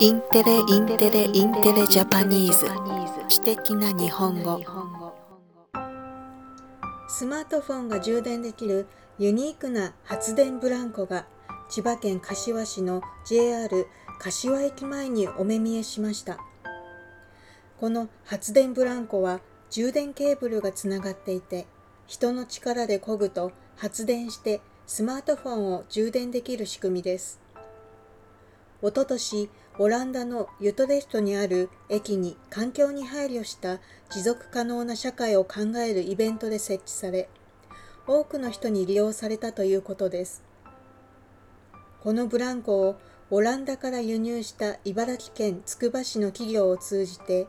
インテリインテリインテリ Japanese。知的な日本語。スマートフォンが充電できるユニークな発電ブランコが千葉県柏市の JR 柏駅前にお目見えしました。この発電ブランコは充電ケーブルがつながっていて人の力で漕ぐと発電してスマートフォンを充電できる仕組みです。おととしオランダのユトレストにある駅に環境に配慮した持続可能な社会を考えるイベントで設置され多くの人に利用されたということです。このブランコをオランダから輸入した茨城県つくば市の企業を通じて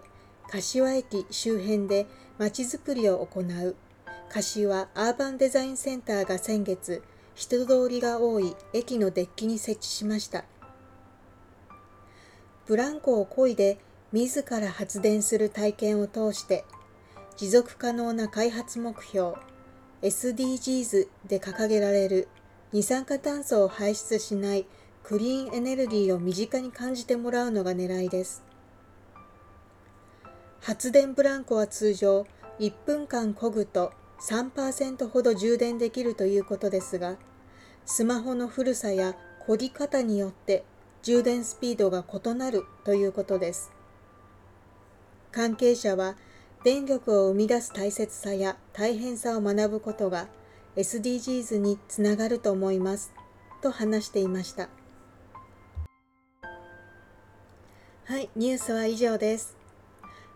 柏駅周辺でまちづくりを行う。柏アーバンデザインセンターが先月人通りが多い駅のデッキに設置しました。ブランコを漕いで自ら発電する体験を通して持続可能な開発目標 SDGs で掲げられる二酸化炭素を排出しないクリーンエネルギーを身近に感じてもらうのが狙いです。発電ブランコは通常1分間漕ぐと3%ほど充電できるということですが、スマホの古さや漕ぎ方によって充電スピードが異なるということです。関係者は電力を生み出す大切さや大変さを学ぶことが SDGs につながると思いますと話していました。はい、ニュースは以上です。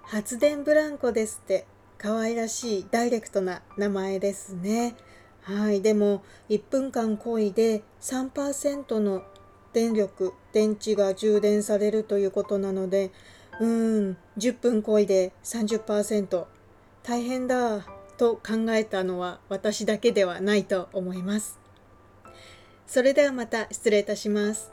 発電ブランコですって可愛らしいダイレクトな名前ですね。はい、でも1分間こいで3%の電力、電池が充電されるということなので、うーん、10分こいで30%大変だと考えたのは私だけではないと思います。それではまた失礼いたします。